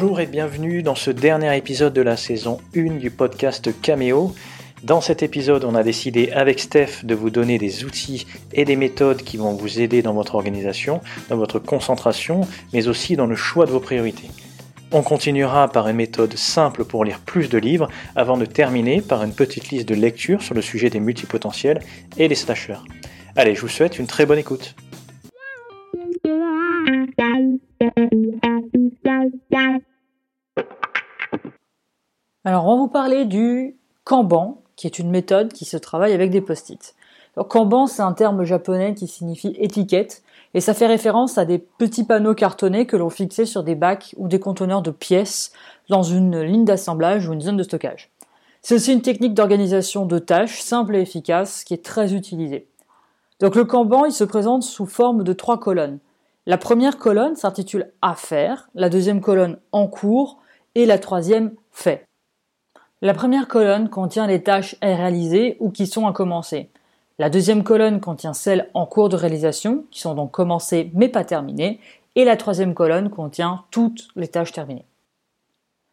Bonjour et bienvenue dans ce dernier épisode de la saison 1 du podcast Cameo. Dans cet épisode, on a décidé avec Steph de vous donner des outils et des méthodes qui vont vous aider dans votre organisation, dans votre concentration, mais aussi dans le choix de vos priorités. On continuera par une méthode simple pour lire plus de livres avant de terminer par une petite liste de lectures sur le sujet des multipotentiels et des slashers. Allez, je vous souhaite une très bonne écoute. Alors, on va vous parler du Kanban, qui est une méthode qui se travaille avec des post-it. Kanban, c'est un terme japonais qui signifie étiquette, et ça fait référence à des petits panneaux cartonnés que l'on fixait sur des bacs ou des conteneurs de pièces dans une ligne d'assemblage ou une zone de stockage. C'est aussi une technique d'organisation de tâches simple et efficace qui est très utilisée. Donc le Kanban, il se présente sous forme de trois colonnes. La première colonne s'intitule à faire, la deuxième colonne en cours et la troisième fait. La première colonne contient les tâches à réaliser ou qui sont à commencer. La deuxième colonne contient celles en cours de réalisation, qui sont donc commencées mais pas terminées. Et la troisième colonne contient toutes les tâches terminées.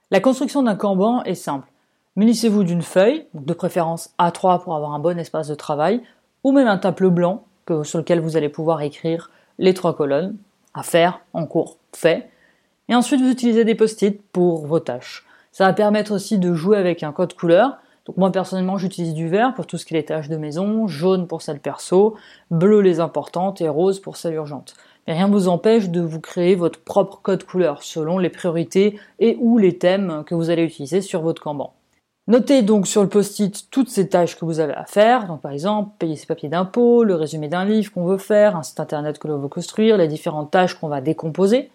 La construction d'un Kanban est simple. Munissez-vous d'une feuille, de préférence A3 pour avoir un bon espace de travail, ou même un tableau blanc sur lequel vous allez pouvoir écrire les trois colonnes, à faire, en cours, fait. Et ensuite, vous utilisez des post-it pour vos tâches. Ça va permettre aussi de jouer avec un code couleur. Moi personnellement j'utilise du vert pour tout ce qui est les tâches de maison, jaune pour celles perso, bleu les importantes et rose pour celles urgentes. Mais rien ne vous empêche de vous créer votre propre code couleur selon les priorités et ou les thèmes que vous allez utiliser sur votre Kanban. Notez donc sur le post-it toutes ces tâches que vous avez à faire. Donc par exemple, payer ses papiers d'impôt, le résumé d'un livre qu'on veut faire, un site internet que l'on veut construire, les différentes tâches qu'on va décomposer.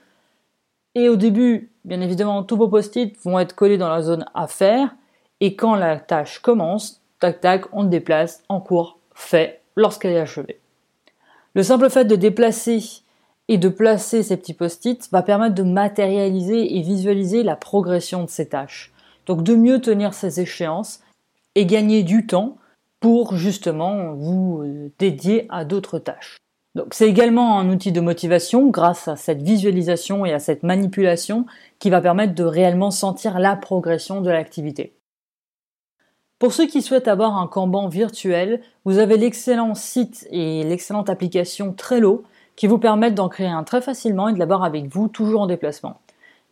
Et au début, bien évidemment, tous vos post-it vont être collés dans la zone à faire. Et quand la tâche commence, tac tac, on le déplace en cours fait lorsqu'elle est achevée. Le simple fait de déplacer et de placer ces petits post-it va permettre de matérialiser et visualiser la progression de ces tâches. Donc de mieux tenir ces échéances et gagner du temps pour justement vous euh, dédier à d'autres tâches. Donc c'est également un outil de motivation grâce à cette visualisation et à cette manipulation qui va permettre de réellement sentir la progression de l'activité. Pour ceux qui souhaitent avoir un Kanban virtuel, vous avez l'excellent site et l'excellente application Trello qui vous permettent d'en créer un très facilement et de l'avoir avec vous toujours en déplacement.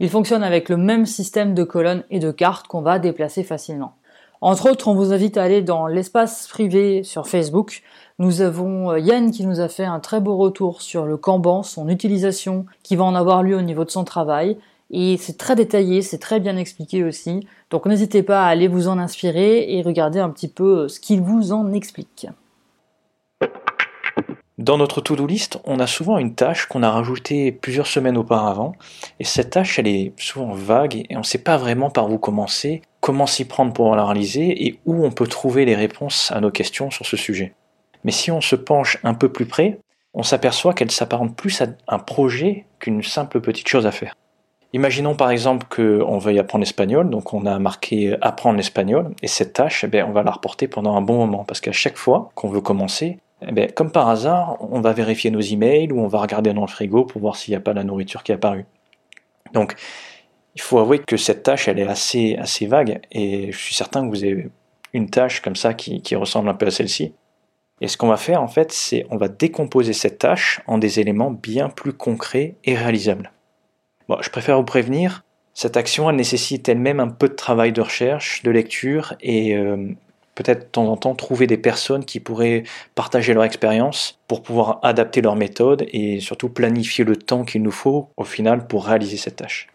Il fonctionne avec le même système de colonnes et de cartes qu'on va déplacer facilement. Entre autres, on vous invite à aller dans l'espace privé sur Facebook. Nous avons euh, Yann qui nous a fait un très beau retour sur le Kanban, son utilisation qui va en avoir lieu au niveau de son travail. Et c'est très détaillé, c'est très bien expliqué aussi. Donc n'hésitez pas à aller vous en inspirer et regarder un petit peu euh, ce qu'il vous en explique. Dans notre to-do list, on a souvent une tâche qu'on a rajoutée plusieurs semaines auparavant, et cette tâche, elle est souvent vague et on ne sait pas vraiment par où commencer, comment s'y prendre pour la réaliser et où on peut trouver les réponses à nos questions sur ce sujet. Mais si on se penche un peu plus près, on s'aperçoit qu'elle s'apparente plus à un projet qu'une simple petite chose à faire. Imaginons par exemple qu'on veuille apprendre l'espagnol, donc on a marqué apprendre l'espagnol, et cette tâche, eh on va la reporter pendant un bon moment, parce qu'à chaque fois qu'on veut commencer, eh bien, comme par hasard, on va vérifier nos emails ou on va regarder dans le frigo pour voir s'il n'y a pas la nourriture qui est apparue. Donc, il faut avouer que cette tâche, elle est assez, vague et je suis certain que vous avez une tâche comme ça qui ressemble un peu à celle-ci. Et ce qu'on va faire, en fait, c'est on va décomposer cette tâche en des éléments bien plus concrets et réalisables. Bon, je préfère vous prévenir, cette action, elle nécessite elle-même un peu de travail de recherche, de lecture et euh, peut-être de temps en temps trouver des personnes qui pourraient partager leur expérience pour pouvoir adapter leur méthode et surtout planifier le temps qu'il nous faut au final pour réaliser cette tâche.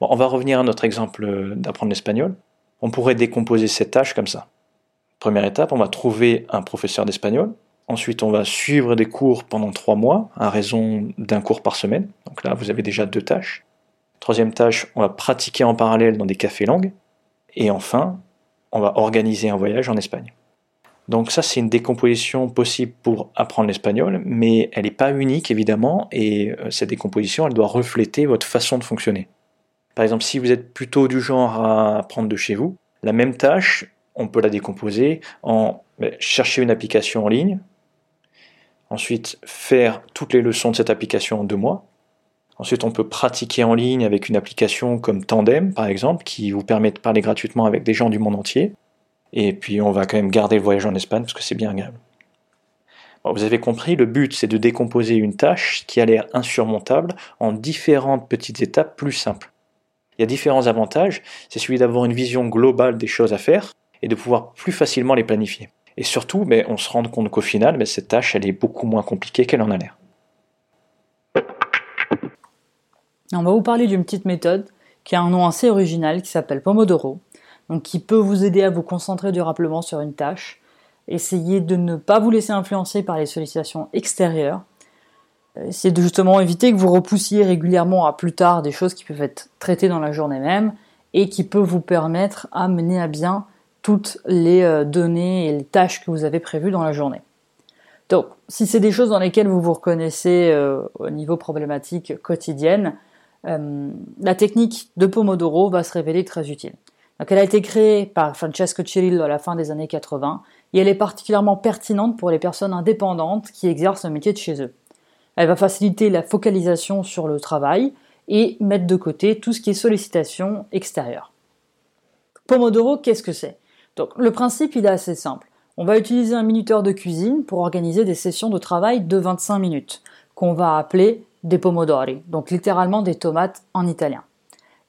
Bon, on va revenir à notre exemple d'apprendre l'espagnol. On pourrait décomposer cette tâche comme ça. Première étape, on va trouver un professeur d'espagnol. Ensuite, on va suivre des cours pendant trois mois, à raison d'un cours par semaine. Donc là, vous avez déjà deux tâches. Troisième tâche, on va pratiquer en parallèle dans des cafés langues. Et enfin, on va organiser un voyage en Espagne. Donc ça, c'est une décomposition possible pour apprendre l'espagnol, mais elle n'est pas unique évidemment, et euh, cette décomposition, elle doit refléter votre façon de fonctionner. Par exemple, si vous êtes plutôt du genre à apprendre de chez vous, la même tâche, on peut la décomposer en ben, chercher une application en ligne, ensuite faire toutes les leçons de cette application en deux mois, Ensuite, on peut pratiquer en ligne avec une application comme Tandem, par exemple, qui vous permet de parler gratuitement avec des gens du monde entier. Et puis, on va quand même garder le voyage en Espagne parce que c'est bien agréable. vous avez compris, le but, c'est de décomposer une tâche qui a l'air insurmontable en différentes petites étapes plus simples. Il y a différents avantages. C'est celui d'avoir une vision globale des choses à faire et de pouvoir plus facilement les planifier. Et surtout, mais on se rend compte qu'au final, mais cette tâche, elle est beaucoup moins compliquée qu'elle en a l'air. On va vous parler d'une petite méthode qui a un nom assez original qui s'appelle Pomodoro, donc qui peut vous aider à vous concentrer durablement sur une tâche. Essayez de ne pas vous laisser influencer par les sollicitations extérieures. Essayez de justement éviter que vous repoussiez régulièrement à plus tard des choses qui peuvent être traitées dans la journée même et qui peuvent vous permettre à mener à bien toutes les euh, données et les tâches que vous avez prévues dans la journée. Donc, si c'est des choses dans lesquelles vous vous reconnaissez euh, au niveau problématique quotidienne, euh, la technique de Pomodoro va se révéler très utile. Donc, elle a été créée par Francesco Cirillo à la fin des années 80 et elle est particulièrement pertinente pour les personnes indépendantes qui exercent un métier de chez eux. Elle va faciliter la focalisation sur le travail et mettre de côté tout ce qui est sollicitation extérieure. Pomodoro, qu'est-ce que c'est? Donc, le principe, il est assez simple. On va utiliser un minuteur de cuisine pour organiser des sessions de travail de 25 minutes, qu'on va appeler des pomodori, donc littéralement des tomates en italien.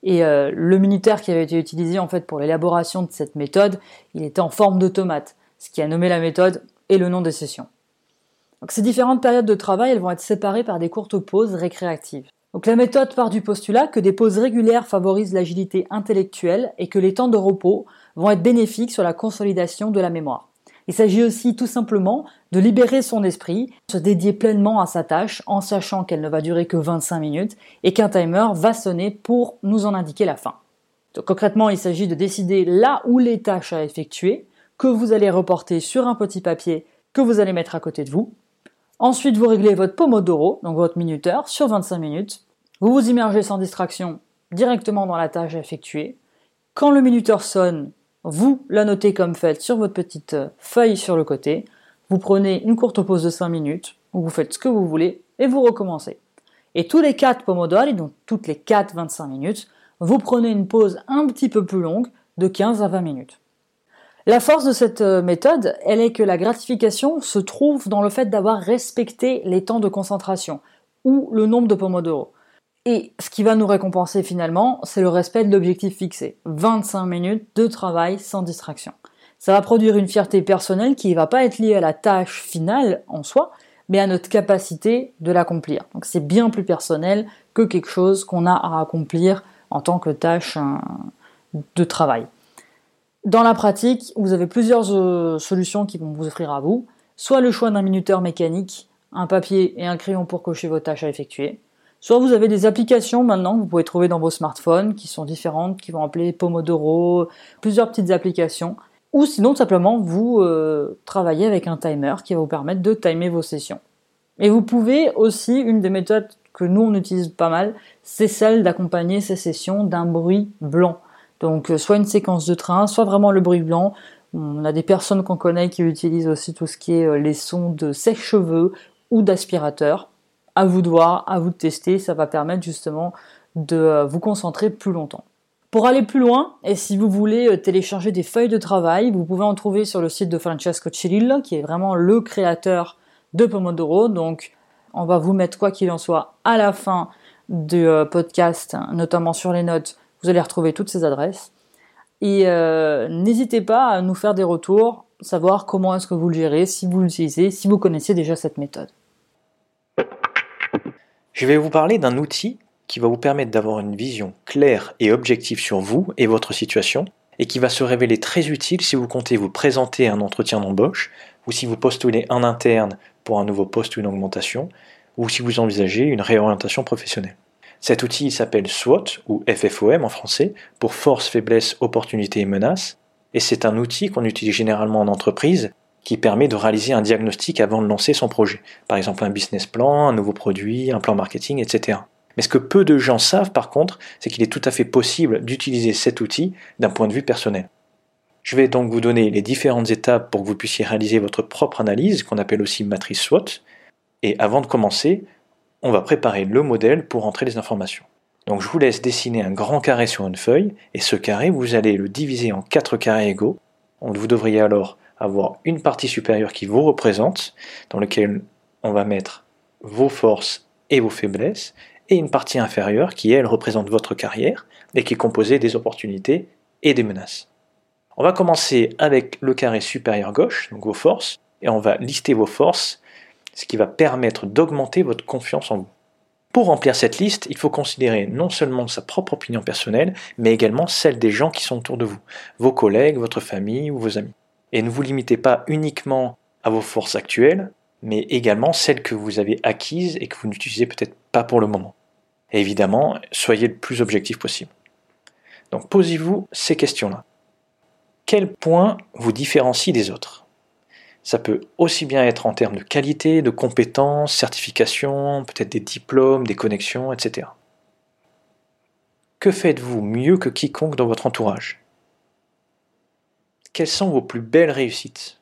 Et euh, le minuteur qui avait été utilisé en fait pour l'élaboration de cette méthode, il était en forme de tomate, ce qui a nommé la méthode et le nom des sessions. Donc ces différentes périodes de travail, elles vont être séparées par des courtes pauses récréatives. Donc la méthode part du postulat que des pauses régulières favorisent l'agilité intellectuelle et que les temps de repos vont être bénéfiques sur la consolidation de la mémoire. Il s'agit aussi tout simplement de libérer son esprit, se dédier pleinement à sa tâche en sachant qu'elle ne va durer que 25 minutes et qu'un timer va sonner pour nous en indiquer la fin. concrètement, il s'agit de décider là où les tâches à effectuer, que vous allez reporter sur un petit papier que vous allez mettre à côté de vous. Ensuite, vous réglez votre Pomodoro, donc votre minuteur, sur 25 minutes. Vous vous immergez sans distraction directement dans la tâche à effectuer. Quand le minuteur sonne, vous la notez comme faite sur votre petite euh, feuille sur le côté, vous prenez une courte pause de 5 minutes, vous faites ce que vous voulez, et vous recommencez. Et tous les 4 pomodori, donc toutes les 4 25 minutes, vous prenez une pause un petit peu plus longue, de 15 à 20 minutes. La force de cette euh, méthode, elle est que la gratification se trouve dans le fait d'avoir respecté les temps de concentration, ou le nombre de pomodoro. Et ce qui va nous récompenser finalement, c'est le respect de l'objectif fixé. 25 minutes de travail sans distraction. Ça va produire une fierté personnelle qui ne va pas être liée à la tâche finale en soi, mais à notre capacité de l'accomplir. Donc c'est bien plus personnel que quelque chose qu'on a à accomplir en tant que tâche de travail. Dans la pratique, vous avez plusieurs euh, solutions qui vont vous offrir à vous. Soit le choix d'un minuteur mécanique, un papier et un crayon pour cocher vos tâches à effectuer Soit vous avez des applications maintenant que vous pouvez trouver dans vos smartphones qui sont différentes, qui vont appeler Pomodoro, plusieurs petites applications. Ou sinon simplement vous euh, travaillez avec un timer qui va vous permettre de timer vos sessions. Et vous pouvez aussi, une des méthodes que nous on utilise pas mal, c'est celle d'accompagner ces sessions d'un bruit blanc. Donc euh, soit une séquence de train, soit vraiment le bruit blanc. On a des personnes qu'on connaît qui utilisent aussi tout ce qui est euh, les sons de sèche-cheveux ou d'aspirateur à vous de voir, à vous de tester, ça va permettre justement de euh, vous concentrer plus longtemps. Pour aller plus loin, et si vous voulez euh, télécharger des feuilles de travail, vous pouvez en trouver sur le site de Francesco Cirillo, qui est vraiment le créateur de Pomodoro. Donc, on va vous mettre quoi qu'il en soit à la fin du euh, podcast, notamment sur les notes. Vous allez retrouver toutes ces adresses. Et n'hésitez pas à nous faire des retours, savoir comment est-ce que vous le gérez, si vous l'utilisez, si vous connaissez déjà cette méthode. Je vais vous parler d'un outil qui va vous permettre d'avoir une vision claire et objective sur vous et votre situation, et qui va se révéler très utile si vous comptez vous présenter à un entretien d'embauche, ou si vous postulez en interne pour un nouveau poste ou une augmentation, ou si vous envisagez une réorientation professionnelle. Cet outil s'appelle SWOT, ou FFOM en français, pour force, faiblesse, opportunité et menace, et c'est un outil qu'on utilise généralement en entreprise qui permet de réaliser un diagnostic avant de lancer son projet. Par exemple un business plan, un nouveau produit, un plan marketing, etc. Mais ce que peu de gens savent par contre, c'est qu'il est tout à fait possible d'utiliser cet outil d'un point de vue personnel. Je vais donc vous donner les différentes étapes pour que vous puissiez réaliser votre propre analyse, qu'on appelle aussi matrice SWOT. Et avant de commencer, on va préparer le modèle pour entrer les informations. Donc je vous laisse dessiner un grand carré sur une feuille, et ce carré, vous allez le diviser en quatre carrés égaux. Vous devriez alors avoir une partie supérieure qui vous représente, dans laquelle on va mettre vos forces et vos faiblesses, et une partie inférieure qui, elle, représente votre carrière, et qui est composée des opportunités et des menaces. On va commencer avec le carré supérieur gauche, donc vos forces, et on va lister vos forces, ce qui va permettre d'augmenter votre confiance en vous. Pour remplir cette liste, il faut considérer non seulement sa propre opinion personnelle, mais également celle des gens qui sont autour de vous, vos collègues, votre famille ou vos amis. Et ne vous limitez pas uniquement à vos forces actuelles, mais également celles que vous avez acquises et que vous n'utilisez peut-être pas pour le moment. Évidemment, soyez le plus objectif possible. Donc posez-vous ces questions-là. Quel point vous différencie des autres? Ça peut aussi bien être en termes de qualité, de compétences, certification, peut-être des diplômes, des connexions, etc. Que faites-vous mieux que quiconque dans votre entourage? Quelles sont vos plus belles réussites?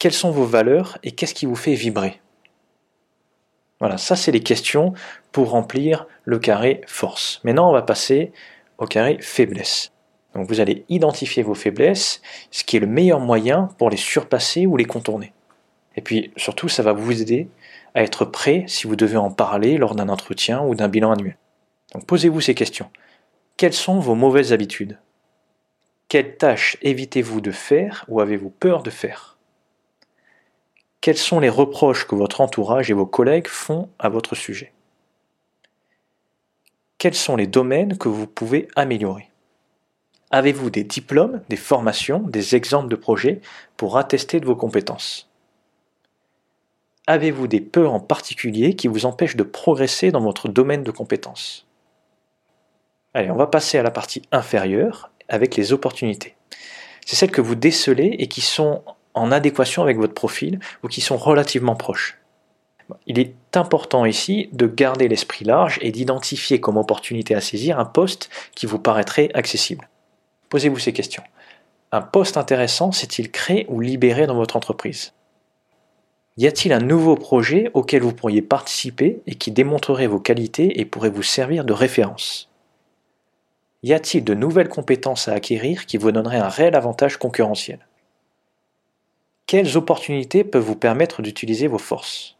Quelles sont vos valeurs et qu'est-ce qui vous fait vibrer? Voilà, ça c'est les questions pour remplir le carré force. Maintenant on va passer au carré faiblesse. Donc vous allez identifier vos faiblesses, ce qui est le meilleur moyen pour les surpasser ou les contourner. Et puis surtout ça va vous aider à être prêt si vous devez en parler lors d'un entretien ou d'un bilan annuel. Donc posez-vous ces questions. Quelles sont vos mauvaises habitudes? Quelles tâches évitez-vous de faire ou avez-vous peur de faire? Quels sont les reproches que votre entourage et vos collègues font à votre sujet? Quels sont les domaines que vous pouvez améliorer? Avez-vous des diplômes, des formations, des exemples de projets pour attester de vos compétences? Avez-vous des peurs en particulier qui vous empêchent de progresser dans votre domaine de compétences? Allez, on va passer à la partie inférieure avec les opportunités. C'est celles que vous décelez et qui sont en adéquation avec votre profil ou qui sont relativement proches. Il est important ici de garder l'esprit large et d'identifier comme opportunité à saisir un poste qui vous paraîtrait accessible. Posez-vous ces questions. Un poste intéressant s'est-il créé ou libéré dans votre entreprise? Y a-t-il un nouveau projet auquel vous pourriez participer et qui démontrerait vos qualités et pourrait vous servir de référence? Y a-t-il de nouvelles compétences à acquérir qui vous donneraient un réel avantage concurrentiel? Quelles opportunités peuvent vous permettre d'utiliser vos forces?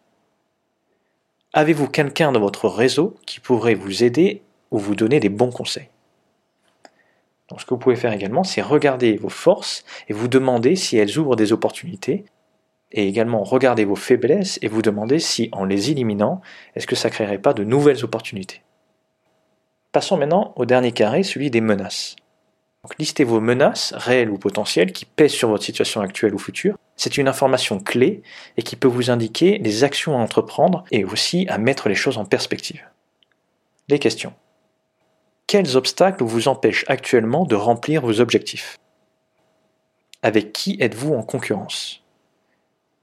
Avez-vous quelqu'un dans votre réseau qui pourrait vous aider ou vous donner des bons conseils? Ce que vous pouvez faire également, c'est regarder vos forces et vous demander si elles ouvrent des opportunités, et également regarder vos faiblesses et vous demander si, en les éliminant, est-ce que ça ne créerait pas de nouvelles opportunités. Passons maintenant au dernier carré, celui des menaces. Donc, listez vos menaces, réelles ou potentielles, qui pèsent sur votre situation actuelle ou future. C'est une information clé et qui peut vous indiquer les actions à entreprendre et aussi à mettre les choses en perspective. Les questions. Quels obstacles vous empêchent actuellement de remplir vos objectifs? Avec qui êtes-vous en concurrence?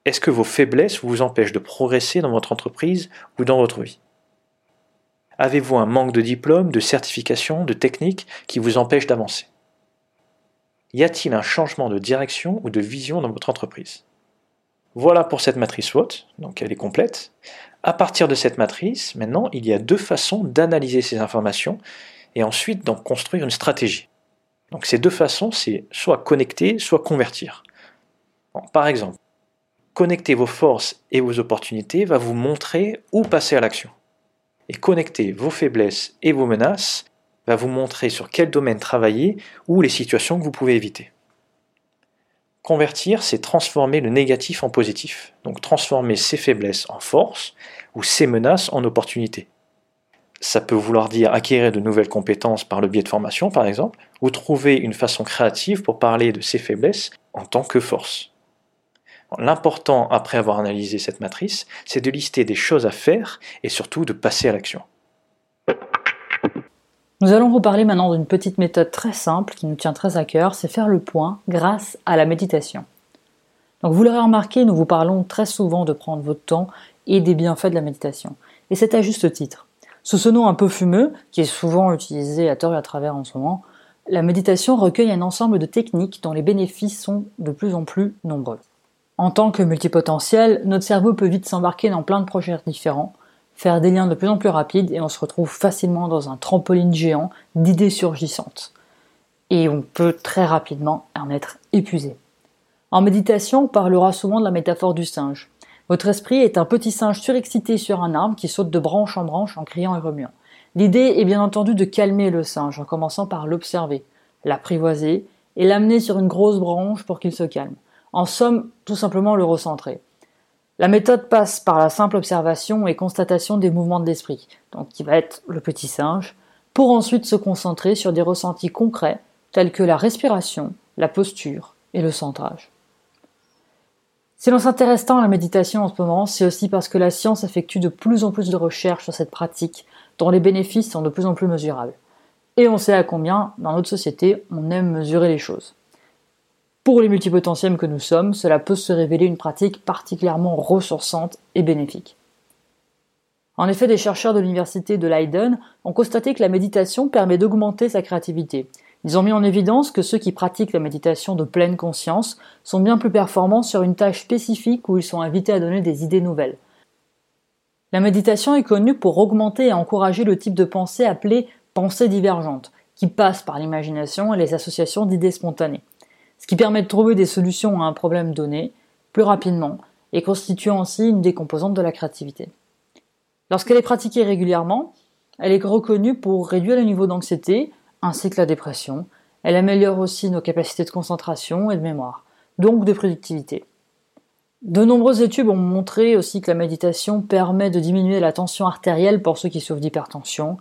Est-ce que vos faiblesses vous empêchent de progresser dans votre entreprise ou dans votre vie? Avez-vous un manque de diplôme, de certification, de technique qui vous empêche d'avancer? Y a-t-il un changement de direction ou de vision dans votre entreprise? Voilà pour cette matrice SWOT, donc elle est complète. À partir de cette matrice, maintenant, il y a deux façons d'analyser ces informations et ensuite d'en construire une stratégie. Donc ces deux façons, c'est soit connecter, soit convertir. par exemple, connecter vos forces et vos opportunités va vous montrer où passer à l'action. Et connecter vos faiblesses et vos menaces va vous montrer sur quel domaine travailler ou les situations que vous pouvez éviter. Convertir, c'est transformer le négatif en positif, donc transformer ses faiblesses en force ou ses menaces en opportunités. Ça peut vouloir dire acquérir de nouvelles compétences par le biais de formation, par exemple, ou trouver une façon créative pour parler de ses faiblesses en tant que force. L'important, après avoir analysé cette matrice, c'est de lister des choses à faire et surtout de passer à l'action. Nous allons vous parler maintenant d'une petite méthode très simple qui nous tient très à cœur, c'est faire le point grâce à la méditation. Donc vous l'aurez remarqué, nous vous parlons très souvent de prendre votre temps et des bienfaits de la méditation. Et c'est à juste titre. Sous ce nom un peu fumeux, qui est souvent utilisé à tort et à travers en ce moment, la méditation recueille un ensemble de techniques dont les bénéfices sont de plus en plus nombreux. En tant que multipotentiel, notre cerveau peut vite s'embarquer dans plein de projets différents, faire des liens de plus en plus rapides et on se retrouve facilement dans un trampoline géant d'idées surgissantes. Et on peut très rapidement en être épuisé. En méditation, on parlera souvent de la métaphore du singe. Votre esprit est un petit singe surexcité sur un arbre qui saute de branche en branche en criant et remuant. L'idée est bien entendu de calmer le singe en commençant par l'observer, l'apprivoiser et l'amener sur une grosse branche pour qu'il se calme. En somme, tout simplement le recentrer. La méthode passe par la simple observation et constatation des mouvements de l'esprit, donc qui va être le petit singe, pour ensuite se concentrer sur des ressentis concrets tels que la respiration, la posture et le centrage. Si l'on s'intéresse tant à la méditation en ce moment, c'est aussi parce que la science effectue de plus en plus de recherches sur cette pratique dont les bénéfices sont de plus en plus mesurables. Et on sait à combien, dans notre société, on aime mesurer les choses. Pour les multipotentiels que nous sommes, cela peut se révéler une pratique particulièrement ressourçante et bénéfique. En effet, des chercheurs de l'université de Leiden ont constaté que la méditation permet d'augmenter sa créativité. Ils ont mis en évidence que ceux qui pratiquent la méditation de pleine conscience sont bien plus performants sur une tâche spécifique où ils sont invités à donner des idées nouvelles. La méditation est connue pour augmenter et encourager le type de pensée appelé pensée divergente, qui passe par l'imagination et les associations d'idées spontanées ce qui permet de trouver des solutions à un problème donné plus rapidement et constituant ainsi une des composantes de la créativité. Lorsqu'elle est pratiquée régulièrement, elle est reconnue pour réduire le niveau d'anxiété ainsi que la dépression. Elle améliore aussi nos capacités de concentration et de mémoire, donc de productivité. De nombreuses études ont montré aussi que la méditation permet de diminuer la tension artérielle pour ceux qui souffrent d'hypertension.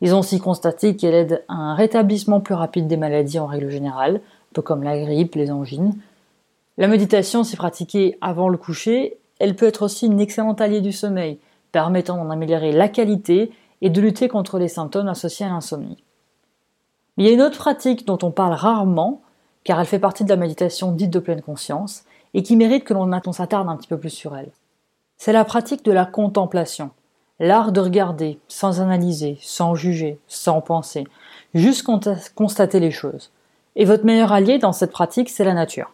Ils ont aussi constaté qu'elle aide à un rétablissement plus rapide des maladies en règle générale, comme la grippe, les angines. La méditation, si pratiquée avant le coucher, elle peut être aussi une excellente alliée du sommeil, permettant d'en améliorer la qualité et de lutter contre les symptômes associés à l'insomnie. il y a une autre pratique dont on parle rarement, car elle fait partie de la méditation dite de pleine conscience, et qui mérite que l'on s'attarde un petit peu plus sur elle. C'est la pratique de la contemplation, l'art de regarder, sans analyser, sans juger, sans penser, juste constater les choses. Et votre meilleur allié dans cette pratique, c'est la nature.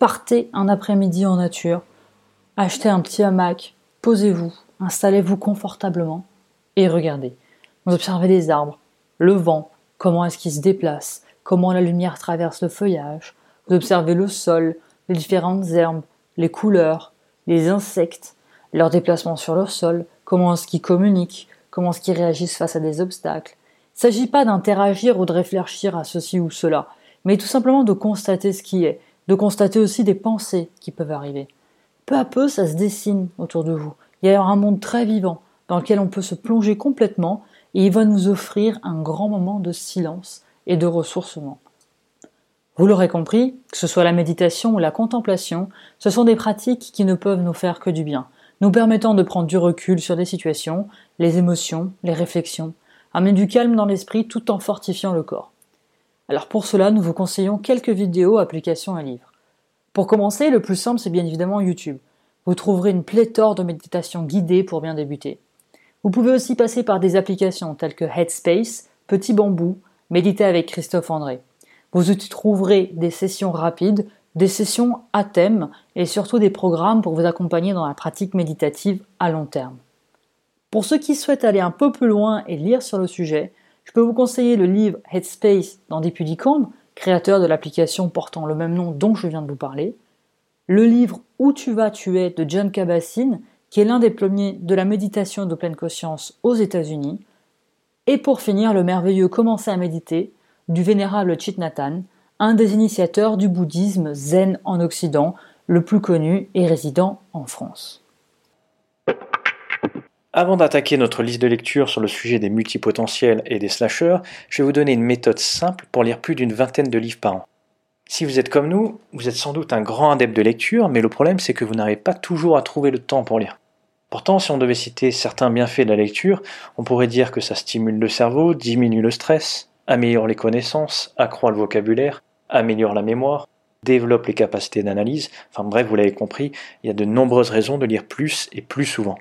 Partez un après-midi en nature, achetez un petit hamac, posez-vous, installez-vous confortablement et regardez. Vous observez les arbres, le vent, comment est-ce qu'il se déplace, comment la lumière traverse le feuillage. Vous observez le sol, les différentes herbes, les couleurs, les insectes, leur déplacement sur le sol, comment est-ce qu'ils communiquent, comment est-ce qu'ils réagissent face à des obstacles. Il ne s'agit pas d'interagir ou de réfléchir à ceci ou cela mais tout simplement de constater ce qui est, de constater aussi des pensées qui peuvent arriver. Peu à peu, ça se dessine autour de vous. Il y a un monde très vivant dans lequel on peut se plonger complètement et il va nous offrir un grand moment de silence et de ressourcement. Vous l'aurez compris, que ce soit la méditation ou la contemplation, ce sont des pratiques qui ne peuvent nous faire que du bien, nous permettant de prendre du recul sur des situations, les émotions, les réflexions, amener du calme dans l'esprit tout en fortifiant le corps. Alors pour cela, nous vous conseillons quelques vidéos, applications et livres. Pour commencer, le plus simple, c'est bien évidemment YouTube. Vous trouverez une pléthore de méditations guidées pour bien débuter. Vous pouvez aussi passer par des applications telles que Headspace, Petit Bambou, Méditer avec Christophe André. Vous y trouverez des sessions rapides, des sessions à thème et surtout des programmes pour vous accompagner dans la pratique méditative à long terme. Pour ceux qui souhaitent aller un peu plus loin et lire sur le sujet, je peux vous conseiller le livre Headspace d'Andy Puddicombe, créateur de l'application portant le même nom dont je viens de vous parler, le livre Où tu vas, tu es de John Kabat-Zinn, qui est l'un des premiers de la méditation de pleine conscience aux États-Unis, et pour finir le merveilleux Commencer à méditer du vénérable Chit Nathan, un des initiateurs du bouddhisme zen en Occident, le plus connu et résident en France. Avant d'attaquer notre liste de lecture sur le sujet des multipotentiels et des slashers, je vais vous donner une méthode simple pour lire plus d'une vingtaine de livres par an. Si vous êtes comme nous, vous êtes sans doute un grand adepte de lecture, mais le problème c'est que vous n'arrivez pas toujours à trouver le temps pour lire. Pourtant, si on devait citer certains bienfaits de la lecture, on pourrait dire que ça stimule le cerveau, diminue le stress, améliore les connaissances, accroît le vocabulaire, améliore la mémoire, développe les capacités d'analyse, enfin bref, vous l'avez compris, il y a de nombreuses raisons de lire plus et plus souvent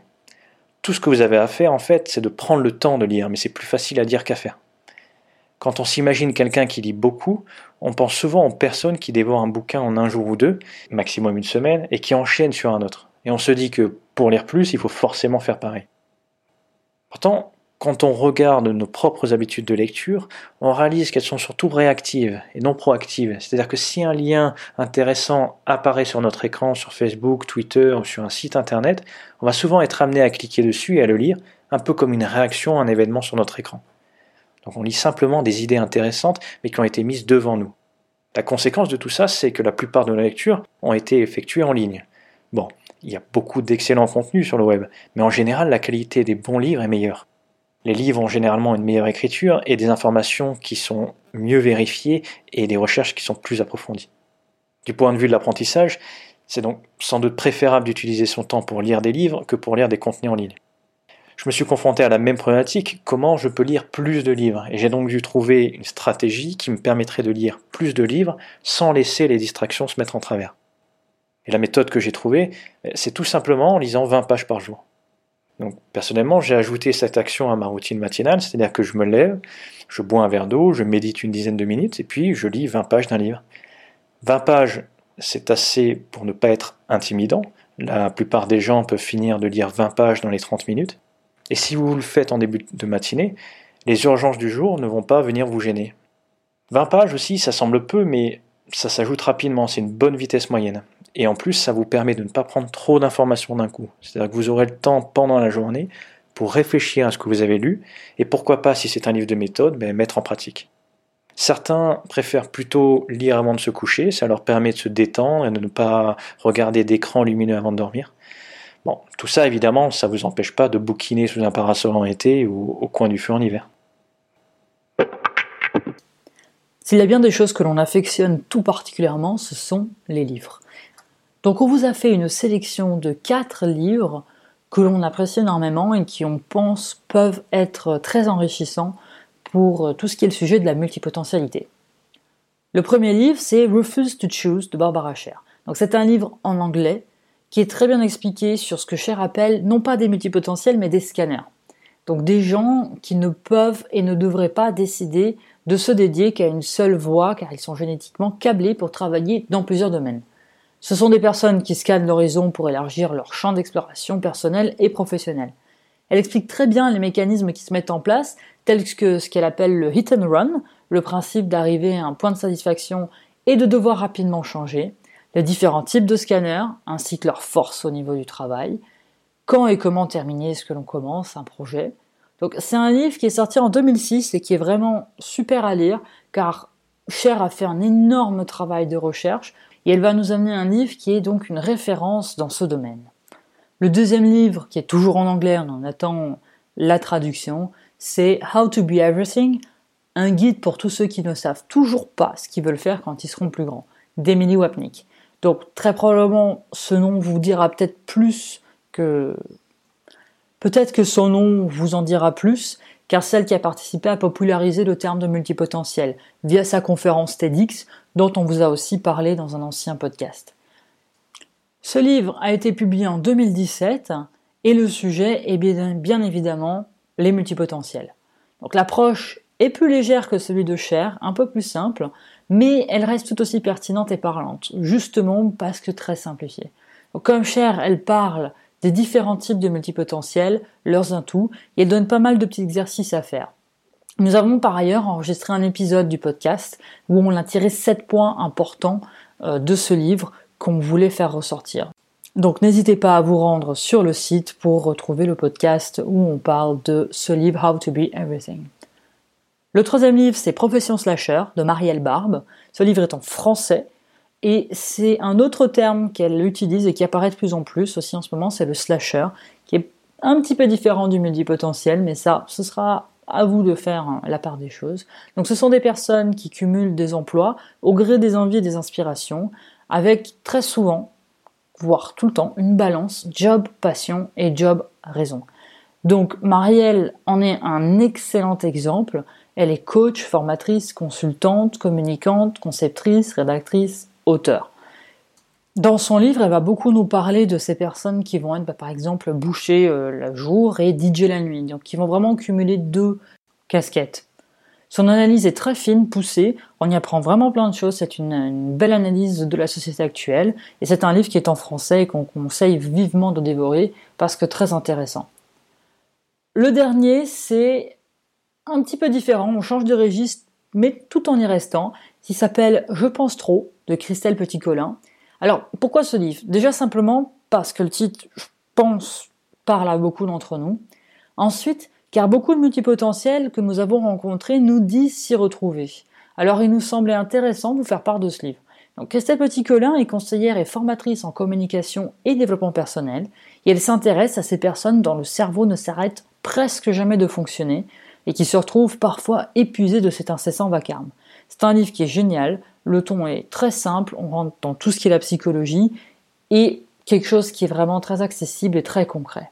tout ce que vous avez à faire, en fait, c'est de prendre le temps de lire, mais c'est plus facile à dire qu'à faire. Quand on s'imagine quelqu'un qui lit beaucoup, on pense souvent aux personnes qui dévorent un bouquin en un jour ou deux, maximum une semaine, et qui enchaînent sur un autre. Et on se dit que pour lire plus, il faut forcément faire pareil. Pourtant, quand on regarde nos propres habitudes de lecture, on réalise qu'elles sont surtout réactives et non proactives. C'est-à-dire que si un lien intéressant apparaît sur notre écran, sur Facebook, Twitter ou sur un site internet, on va souvent être amené à cliquer dessus et à le lire, un peu comme une réaction à un événement sur notre écran. Donc on lit simplement des idées intéressantes mais qui ont été mises devant nous. La conséquence de tout ça, c'est que la plupart de nos lectures ont été effectuées en ligne. Bon, il y a beaucoup d'excellents contenus sur le web, mais en général la qualité des bons livres est meilleure. Les livres ont généralement une meilleure écriture et des informations qui sont mieux vérifiées et des recherches qui sont plus approfondies. Du point de vue de l'apprentissage, c'est donc sans doute préférable d'utiliser son temps pour lire des livres que pour lire des contenus en ligne. Je me suis confronté à la même problématique, comment je peux lire plus de livres? Et j'ai donc dû trouver une stratégie qui me permettrait de lire plus de livres sans laisser les distractions se mettre en travers. Et la méthode que j'ai trouvée, c'est tout simplement en lisant 20 pages par jour. Donc personnellement, j'ai ajouté cette action à ma routine matinale, c'est-à-dire que je me lève, je bois un verre d'eau, je médite une dizaine de minutes et puis je lis 20 pages d'un livre. 20 pages, c'est assez pour ne pas être intimidant. La plupart des gens peuvent finir de lire 20 pages dans les 30 minutes. Et si vous le faites en début de matinée, les urgences du jour ne vont pas venir vous gêner. 20 pages aussi, ça semble peu, mais ça s'ajoute rapidement, c'est une bonne vitesse moyenne. Et en plus, ça vous permet de ne pas prendre trop d'informations d'un coup. C'est-à-dire que vous aurez le temps pendant la journée pour réfléchir à ce que vous avez lu, et pourquoi pas, si c'est un livre de méthode, ben, mettre en pratique. Certains préfèrent plutôt lire avant de se coucher, ça leur permet de se détendre et de ne pas regarder d'écran lumineux avant de dormir. Bon, tout ça évidemment, ça ne vous empêche pas de bouquiner sous un parasol en été ou au coin du feu en hiver. S'il y a bien des choses que l'on affectionne tout particulièrement, ce sont les livres. Donc on vous a fait une sélection de quatre livres que l'on apprécie énormément et qui on pense peuvent être très enrichissants pour tout ce qui est le sujet de la multipotentialité. Le premier livre, c'est Refuse to Choose de Barbara Sher. Donc c'est un livre en anglais qui est très bien expliqué sur ce que Sher appelle non pas des multipotentiels mais des scanners. Donc des gens qui ne peuvent et ne devraient pas décider de se dédier qu'à une seule voie car ils sont génétiquement câblés pour travailler dans plusieurs domaines. Ce sont des personnes qui scannent l'horizon pour élargir leur champ d'exploration personnel et professionnel. Elle explique très bien les mécanismes qui se mettent en place, tels que ce qu'elle appelle le hit and run, le principe d'arriver à un point de satisfaction et de devoir rapidement changer, les différents types de scanners, ainsi que leur force au niveau du travail, quand et comment terminer ce que l'on commence, un projet. Donc c'est un livre qui est sorti en 2006 et qui est vraiment super à lire, car Cher a fait un énorme travail de recherche et elle va nous amener un livre qui est donc une référence dans ce domaine. Le deuxième livre, qui est toujours en anglais, on en attend la traduction, c'est How to Be Everything, un guide pour tous ceux qui ne savent toujours pas ce qu'ils veulent faire quand ils seront plus grands, d'Emily Wapnick. Donc très probablement ce nom vous dira peut-être plus que... Peut-être que son nom vous en dira plus, car celle qui a participé à populariser le terme de multipotentiel via sa conférence TEDx, dont on vous a aussi parlé dans un ancien podcast. Ce livre a été publié en 2017 et le sujet est bien, évidemment les multipotentiels. Donc l'approche est plus légère que celui de Cher, un peu plus simple, mais elle reste tout aussi pertinente et parlante, justement parce que très simplifiée. comme Cher, elle parle des différents types de multipotentiels, leurs atouts, et elle donne pas mal de petits exercices à faire. Nous avons par ailleurs enregistré un épisode du podcast où on a tiré 7 points importants euh, de ce livre qu'on voulait faire ressortir. Donc n'hésitez pas à vous rendre sur le site pour retrouver le podcast où on parle de ce livre How to Be Everything. Le troisième livre, c'est Profession Slasher de Marielle Barbe. Ce livre est en français et c'est un autre terme qu'elle utilise et qui apparaît de plus en plus aussi en ce moment, c'est le slasher, qui est un petit peu différent du multipotentiel, mais ça, ce sera à vous de faire hein, la part des choses. Donc ce sont des personnes qui cumulent des emplois au gré des envies et des inspirations, avec très souvent, voire tout le temps, une balance job passion et job raison. Donc Marielle en est un excellent exemple. Elle est coach, formatrice, consultante, communicante, conceptrice, rédactrice, Dans son livre, elle va beaucoup nous parler de ces personnes qui vont être, bah, par exemple, boucher euh, le jour et DJ la nuit, donc qui vont vraiment cumuler deux casquettes. Son analyse est très fine, poussée, on y apprend vraiment plein de choses, c'est une, belle analyse de la société actuelle, et c'est un livre qui est en français et qu'on conseille vivement de dévorer parce que très intéressant. Le dernier, c'est un petit peu différent, on change de registre, mais tout en y restant, qui s'appelle Je pense trop de Christelle Petit-Colin. Alors, pourquoi ce livre? Déjà simplement parce que le titre, je pense, parle à beaucoup d'entre nous. Ensuite, car beaucoup de multipotentiels que nous avons rencontrés nous disent s'y retrouver. Alors il nous semblait intéressant de vous faire part de ce livre. Donc Christelle Petit-Colin est conseillère et formatrice en communication et développement personnel, et elle s'intéresse à ces personnes dont le cerveau ne s'arrête presque jamais de fonctionner, et qui se retrouvent parfois épuisées de cet incessant vacarme. C'est un livre qui est génial, le ton est très simple, on rentre dans tout ce qui est la psychologie, et quelque chose qui est vraiment très accessible et très concret.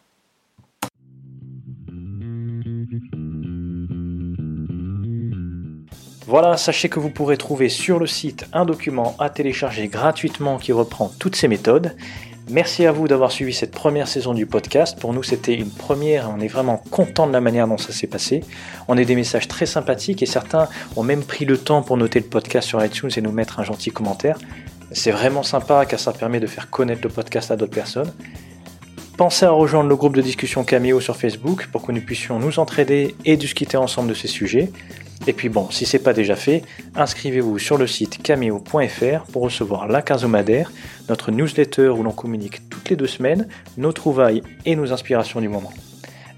Voilà, sachez que vous pourrez trouver sur le site un document à télécharger gratuitement qui reprend toutes ces méthodes. Merci à vous d'avoir suivi cette première saison du podcast. Pour nous, c'était une première. On est vraiment content de la manière dont ça s'est passé. On a des messages très sympathiques et certains ont même pris le temps pour noter le podcast sur iTunes et nous mettre un gentil commentaire. C'est vraiment sympa car ça permet de faire connaître le podcast à d'autres personnes. Pensez à rejoindre le groupe de discussion Cameo sur Facebook pour que nous puissions nous entraider et discuter ensemble de ces sujets. Et puis bon, si c'est pas déjà fait, inscrivez-vous sur le site cameo.fr pour recevoir la quinzomadaire, notre newsletter où l'on communique toutes les deux semaines nos trouvailles et nos inspirations du moment.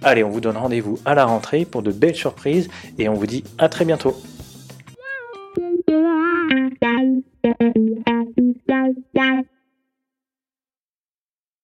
Allez, on vous donne rendez-vous à la rentrée pour de belles surprises et on vous dit à très bientôt.